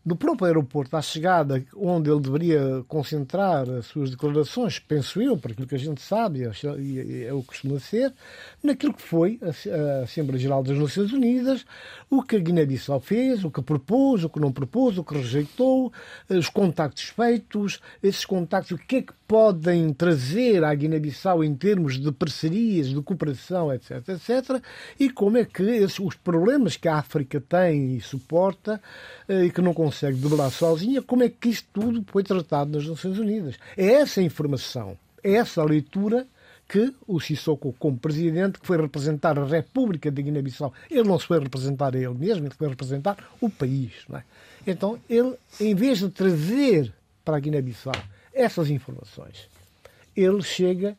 no próprio aeroporto, à chegada, onde ele deveria concentrar as suas declarações, penso eu, para aquilo que a gente sabe, e é o que costuma ser, naquilo que foi a Assembleia Geral das Nações Unidas, o que a Guiné-Bissau fez, o que propôs, o que não propôs, o que rejeitou, os contactos feitos, esses contactos, o que é que podem trazer à Guiné-Bissau em termos de parcerias, de cooperação, etc., etc., e como é que esses, os problemas que a África tem e suporta eh, e que não consegue debelar sozinha, como é que isto tudo foi tratado nas Nações Unidas. É essa informação, é essa leitura que o Sissoko, como presidente, que foi representar a República de Guiné-Bissau, ele não se foi representar a ele mesmo, ele foi representar o país. É? Então, ele, em vez de trazer para a Guiné-Bissau essas informações. Ele chega,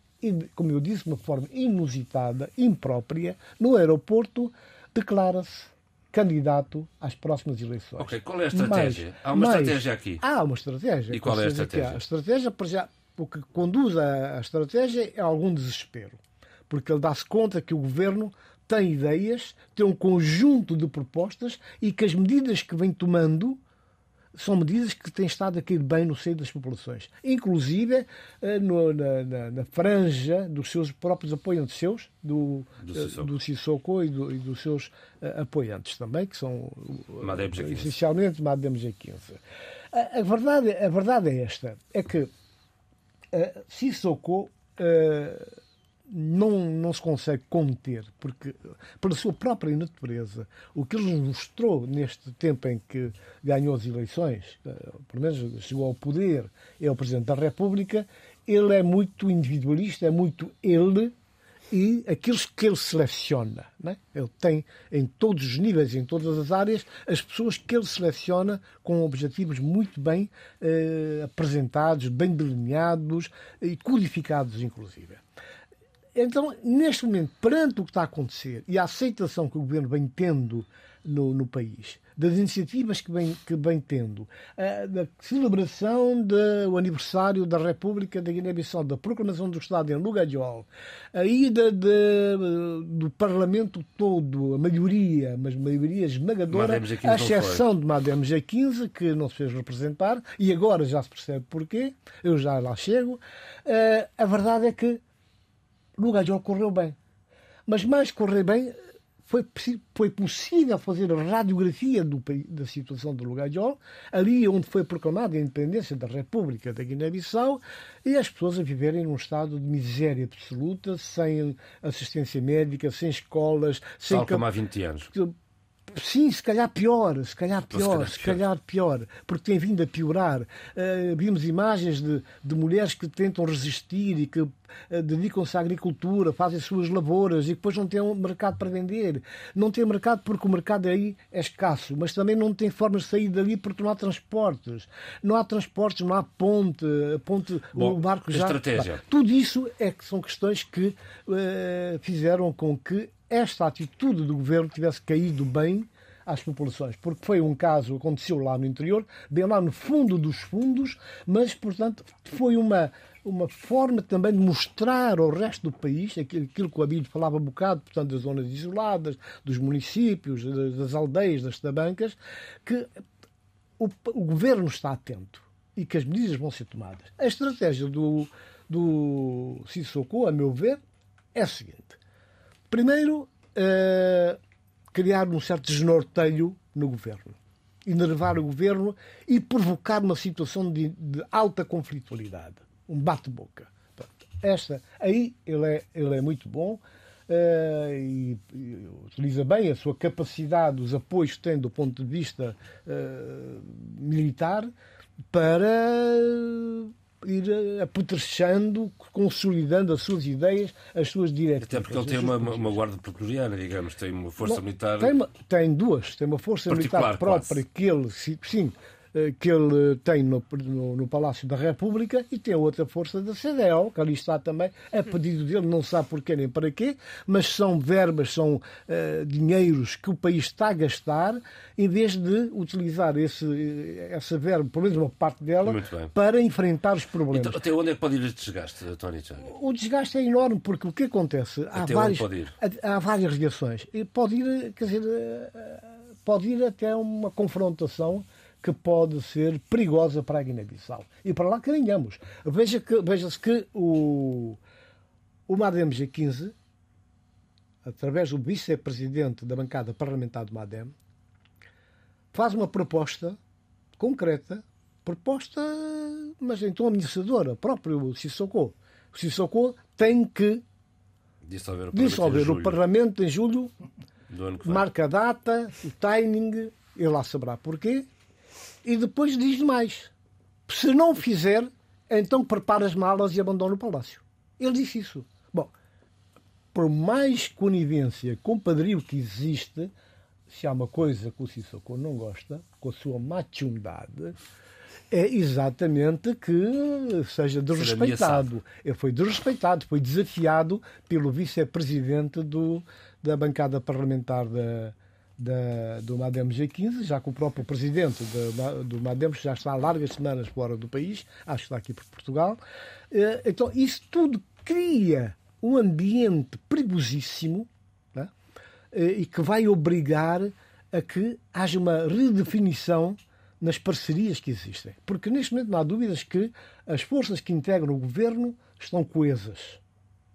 como eu disse, de uma forma inusitada, imprópria, no aeroporto, declara-se candidato às próximas eleições. Ok, qual é a estratégia? Mas, há uma mas, estratégia aqui. Há uma estratégia. E qual é a estratégia? A estratégia, para já, o que conduz à estratégia é algum desespero. Porque ele dá-se conta que o governo tem ideias, tem um conjunto de propostas e que as medidas que vem tomando são medidas que têm estado a cair bem no seio das populações, inclusive eh, no, na, na, na, franja dos seus próprios apoiantes seus, do, do Sissoko, do e, do, e, dos seus uh, apoiantes também, que são uh, essencialmente Madem G15. A, a, verdade, a verdade é esta, é que uh, Sissoko uh, não, não se consegue conter, porque, pela sua própria natureza, o que ele mostrou neste tempo em que ganhou as eleições, eh, pelo menos chegou ao poder, é o Presidente da República, ele é muito individualista, é muito ele e aqueles que ele seleciona. Né? Ele tem em todos os níveis, em todas as áreas, as pessoas que ele seleciona com objetivos muito bem eh, apresentados, bem delineados e codificados, inclusive. Então, neste momento, perante o que está a acontecer e a aceitação que o governo vem tendo no, no país, das iniciativas que vem, que vem tendo, uh, da celebração do aniversário da República da Guiné-Bissau, da proclamação do Estado em Lugajol, a ida de, do Parlamento todo, a maioria, mas maioria esmagadora, a exceção de Madem G15, que não se fez representar, e agora já se percebe porquê, eu já lá chego, uh, a verdade é que no Gajol correu bem. Mas mais correr bem, foi, foi possível fazer a radiografia do, da situação do Lugajol, ali onde foi proclamada a independência da República da Guiné-Bissau, e as pessoas a viverem num estado de miséria absoluta, sem assistência médica, sem escolas, sem. Tal como há 20 anos Sim, se calhar pior, se calhar pior, se calhar pior, porque tem vindo a piorar. Uh, vimos imagens de, de mulheres que tentam resistir e que dedicam-se à agricultura, fazem suas lavouras e depois não têm um mercado para vender. Não tem mercado porque o mercado aí é escasso, mas também não tem forma de sair dali porque não há transportes. Não há transportes, não há ponte, ponte Bom, o barco já. Estratégia. Tudo isso é que são questões que uh, fizeram com que esta atitude do governo tivesse caído bem às populações, porque foi um caso, aconteceu lá no interior, bem lá no fundo dos fundos, mas, portanto, foi uma, uma forma também de mostrar ao resto do país aquilo, que o Abílio falava um bocado, portanto, das zonas isoladas, dos municípios, das aldeias, das tabancas, que o, o governo está atento e que as medidas vão ser tomadas. A estratégia do, do Sissoko, a meu ver, é a seguinte. Primeiro, uh, criar um certo desnorteio no governo, enervar o governo e provocar uma situação de, de alta conflitualidade, um bate-boca. Esta, aí ele é, ele é muito bom. uh, e, e, utiliza bem a sua capacidade, os apoios que tem do ponto de vista uh, militar para ir apetrechando, consolidando as suas ideias, as suas diretas. Até porque ele tem uma, uma, guarda pretoriana, digamos, tem uma força Bom, militar. Tem, tem, duas, tem uma força militar própria quase. que ele, sim, que ele tem no, no, no, Palácio da República e tem outra força da CDL, que ali está também, a pedido dele, não sabe porquê nem para quê, mas são verbas, são uh, dinheiros que o país está a gastar, em vez de utilizar esse, essa verba, pelo menos uma parte dela, para enfrentar os problemas. Então, até onde é que pode ir este desgaste, Tony O desgaste é enorme, porque o que acontece? Há, vários, há, há várias reações. Pode ir, quer dizer, eh, pode ir até uma confrontação que pode ser perigosa para a Guiné-Bissau. E para lá caminhamos. Veja que, veja-se que o, o MADEM G15, através do vice-presidente da bancada parlamentar do MADEM, faz uma proposta concreta, proposta, mas então ameaçadora, próprio Sissoko. O Sissoko tem que dissolver o, dissolver o Parlamento em julho, marca a data, o timing, ele lá saberá porquê, e depois diz mais. Se não fizer, então prepara as malas e abandona o palácio. Ele disse isso. Bom, por mais conivência, compadrio que existe, se há uma coisa que o Sissoko não gosta, com a sua machundade, é exatamente que seja desrespeitado. Ele foi desrespeitado, foi desafiado pelo vice-presidente da bancada parlamentar da, da, do MADEM G15, já que o próprio presidente do, do MADEM já está há largas semanas fora do país, acho que está aqui por Portugal. Eh, então, isso tudo cria um ambiente perigosíssimo né? e que vai obrigar a que haja uma redefinição nas parcerias que existem. Porque neste momento não há dúvidas que as forças que integram o governo estão coesas.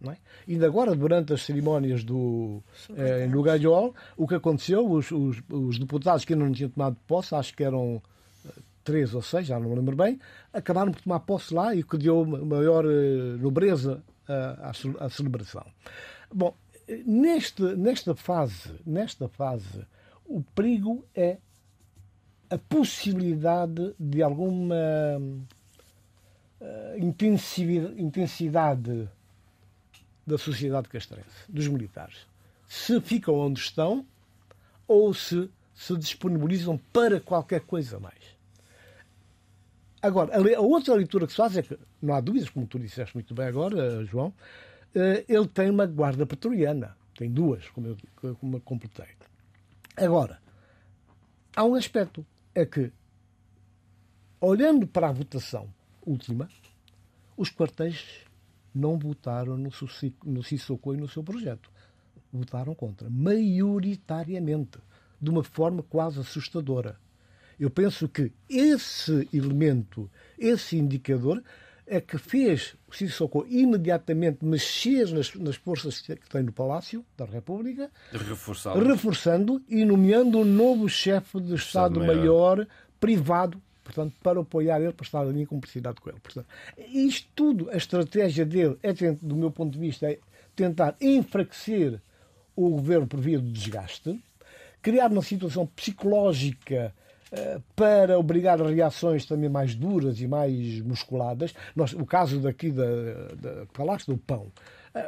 Não é? Ainda agora, durante as cerimónias do, eh, no Galhol, o que aconteceu, os, os, os, deputados que ainda não tinham tomado posse, acho que eram eh, três ou seis, já não me lembro bem, acabaram por tomar posse lá e que deu maior eh, nobreza à, à celebração. Bom, neste, nesta fase, nesta fase, o perigo é a possibilidade de alguma intensidade, intensidade da sociedade castrense, dos militares. Se ficam onde estão ou se se disponibilizam para qualquer coisa mais. Agora, a outra leitura que se faz é que, não há dúvidas, como tu disseste muito bem agora, João, eh, ele tem uma guarda pretoriana. Tem duas, como eu, como eu completei. Agora, há um aspecto, é que, olhando para a votação última, os quartéis não votaram no, no Sissoko e no seu projeto. Votaram contra, maioritariamente, de uma forma quase assustadora. Eu penso que esse elemento, esse indicador, é que fez o Sissoko imediatamente mexer nas, nas forças que tem no Palácio da República, reforçando e nomeando um novo chefe de Estado-Maior privado portanto, para apoiar ele, para estar ali em cumplicidade com ele. Portanto, isto tudo, a estratégia dele é, do meu ponto de vista, é tentar enfraquecer o governo por via do desgaste, criar uma situação psicológica uh, para obrigar a reações também mais duras e mais musculadas. Nós, o caso daqui da, da falaste do pão.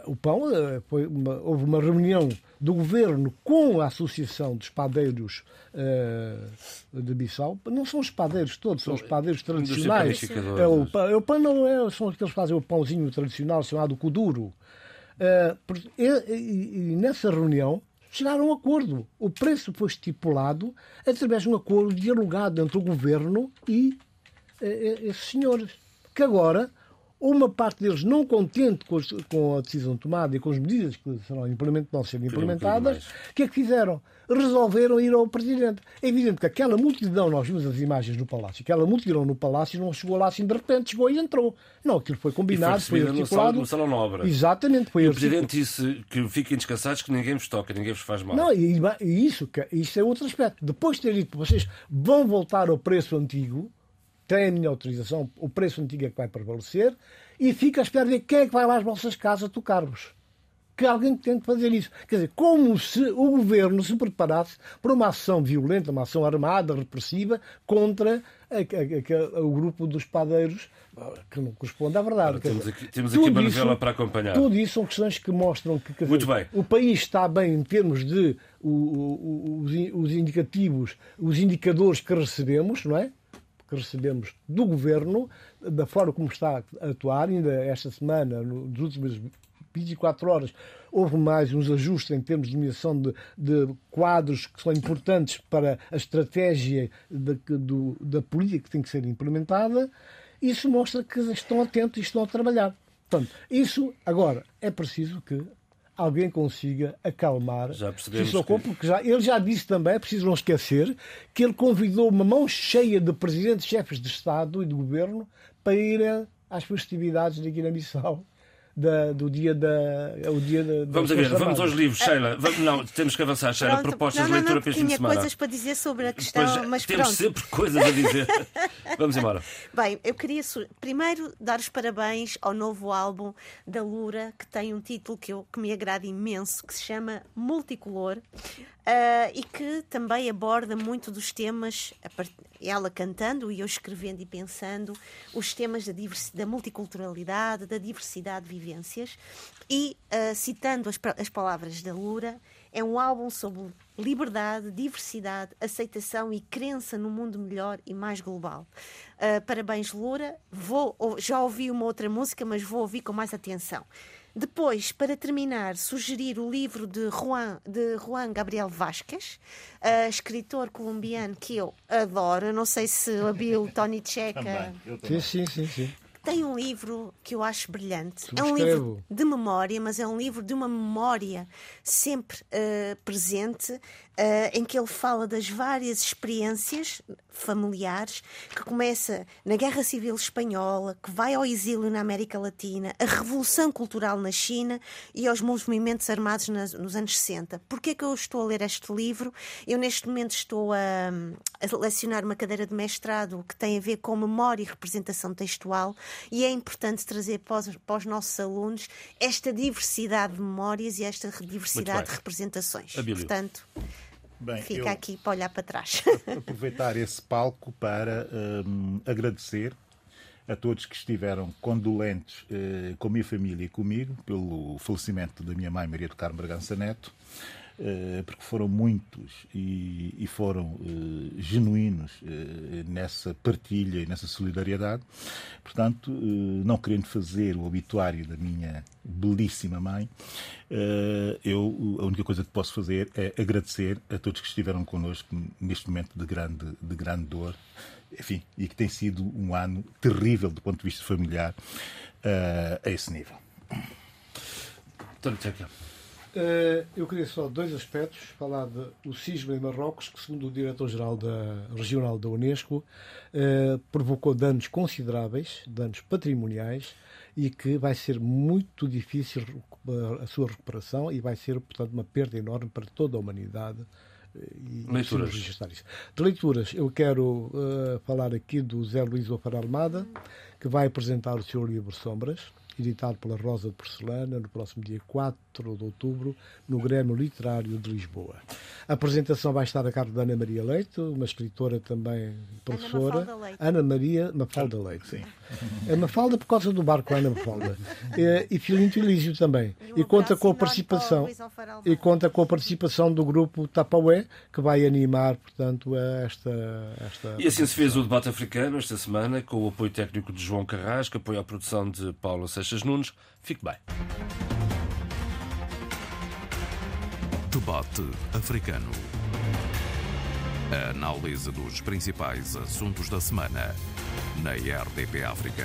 O pão, eh, foi uma, houve uma reunião do governo com a Associação de Espadeiros uh, de Bissau. Não são os espadeiros todos, são os espadeiros tradicionais. É o, pão, é o pão não é, são aqueles que fazem o pãozinho tradicional chamado kuduro. Uh, e, e, e nessa reunião chegaram a um acordo. O preço foi estipulado através de um acordo dialogado entre o governo e uh, esses senhores, que agora uma parte deles não contente com, os, com, a decisão tomada e com as medidas que serão implement, não serem implementadas, o que é que fizeram? Resolveram ir ao Presidente. É evidente que aquela multidão, nós vimos as imagens no Palácio, aquela multidão no Palácio não chegou lá assim de repente, chegou e entrou. Não, aquilo foi combinado, foi, foi articulado. No salão nobre. Exatamente. Foi e o Presidente disse que fiquem descansados, que ninguém vos toca, ninguém vos faz mal. Não, e, e isso, isso é outro aspecto. Depois de ter dito, vocês vão voltar ao preço antigo, tem a minha autorização, o preço antigo é que vai prevalecer, e fica a esperar ver quem é que vai lá às vossas casas tocar-vos. que alguém tente fazer isso. Quer dizer, como se o governo se preparasse para uma ação violenta, uma ação armada, repressiva, contra a, a, a, o grupo dos padeiros, que não corresponde à verdade. temos aqui, temos aqui uma novela para acompanhar. Tudo isso são questões que mostram que Muito bem. o país está bem em termos de o, o, os, os indicativos, os indicadores que recebemos, não é? Que recebemos do governo, da forma como está a atuar, ainda esta semana, nos últimos 24 horas, houve mais uns ajustes em termos de nomeação de, de quadros que são importantes para a estratégia de, do, da política que tem que ser implementada. Isso mostra que estão atentos e estão a trabalhar. Portanto, isso, agora, é preciso que alguém consiga acalmar já Sissoko, que... porque já, ele já disse também, é preciso não esquecer, que ele convidou uma mão cheia de presidentes, chefes de Estado e de governo para ir às festividades da Guiné-Bissau da, do dia da. É o dia da, vamos a ver, vamos aos livros, Sheila. Vamos, não, temos que avançar, Sheila. Pronto, propostas não, não, de leitura não, para este fim de semana. coisas para dizer sobre a questão, pois, mas temos pronto. sempre coisas a dizer. vamos embora. Bem, eu queria primeiro dar os parabéns ao novo álbum da Lura, que tem um título que, eu, que me agrada imenso, que se chama Multicolor. Uh, e que também aborda muito dos temas, ela cantando e eu escrevendo e pensando, os temas da, da multiculturalidade, da diversidade de vivências. E, uh, citando as, as palavras da Lura, é um álbum sobre liberdade, diversidade, aceitação e crença no mundo melhor e mais global. Uh, parabéns, Lura. Vou, já ouvi uma outra música, mas vou ouvir com mais atenção. Depois, para terminar, sugerir o livro de Juan, de Juan Gabriel Vasquez, uh, escritor colombiano que eu adoro. não sei se a Bill, Tony Checa. Sim, sim, sim, sim. Tem um livro que eu acho brilhante. Subscrevo. É um livro de memória, mas é um livro de uma memória sempre uh, presente, uh, em que ele fala das várias experiências familiares, que começa na Guerra Civil Espanhola, que vai ao exílio na América Latina, a Revolução Cultural na China e aos movimentos armados nas, nos anos 60. Porquê é que eu estou a ler este livro? Eu neste momento estou a, a lecionar uma cadeira de mestrado que tem a ver com memória e representação textual e é importante trazer para os, para os nossos alunos esta diversidade de memórias e esta diversidade de representações. Portanto, Bem, fica aqui para olhar para trás. Aproveitar esse palco para um, agradecer a todos que estiveram condolentes eh, com a minha família e comigo pelo falecimento da minha mãe Maria do Carmo Bragança Neto. Eh, porque foram muitos e, e foram uh, genuínos uh, nessa partilha e nessa solidariedade. Portanto, não querendo fazer o obituário da minha belíssima mãe, eu a única coisa que posso fazer é agradecer a todos que estiveram connosco neste momento de grande, de grande dor. Enfim, e que tem sido um ano terrível do ponto de vista familiar a esse nível. António Tcheca. Uh, eu queria só dois aspectos. Falar do sismo em Marrocos, que, segundo o diretor-geral da, regional da Unesco, uh, provocou danos consideráveis, danos patrimoniais, e que vai ser muito difícil a sua recuperação e vai ser, portanto, uma perda enorme para toda a humanidade. Eh, e, leituras. De leituras, eu quero falar aqui do Zé Luís Ofar Almada, que vai apresentar o seu livro Sombras editado pela Rosa de Porcelana, no próximo dia 4 de outubro, no Grêmio Literário de Lisboa. A apresentação vai estar a cargo da Ana Maria Leite, uma escritora também professora. Ana, Leite. Ana Maria Mafalda Leite. Sim. É Mafalda por causa do barco Ana Mafalda. e, e Filinto Elísio também. E, e conta com a participação e conta com a participação do grupo Tapaué, que vai animar, portanto, esta, esta E assim se fez o debate africano esta semana, com o apoio técnico de João Carrasco, apoio à produção de Paulo Seixas Seixas Nunes. Fique bem. Debate africano. A análise dos principais assuntos da semana na RDP África.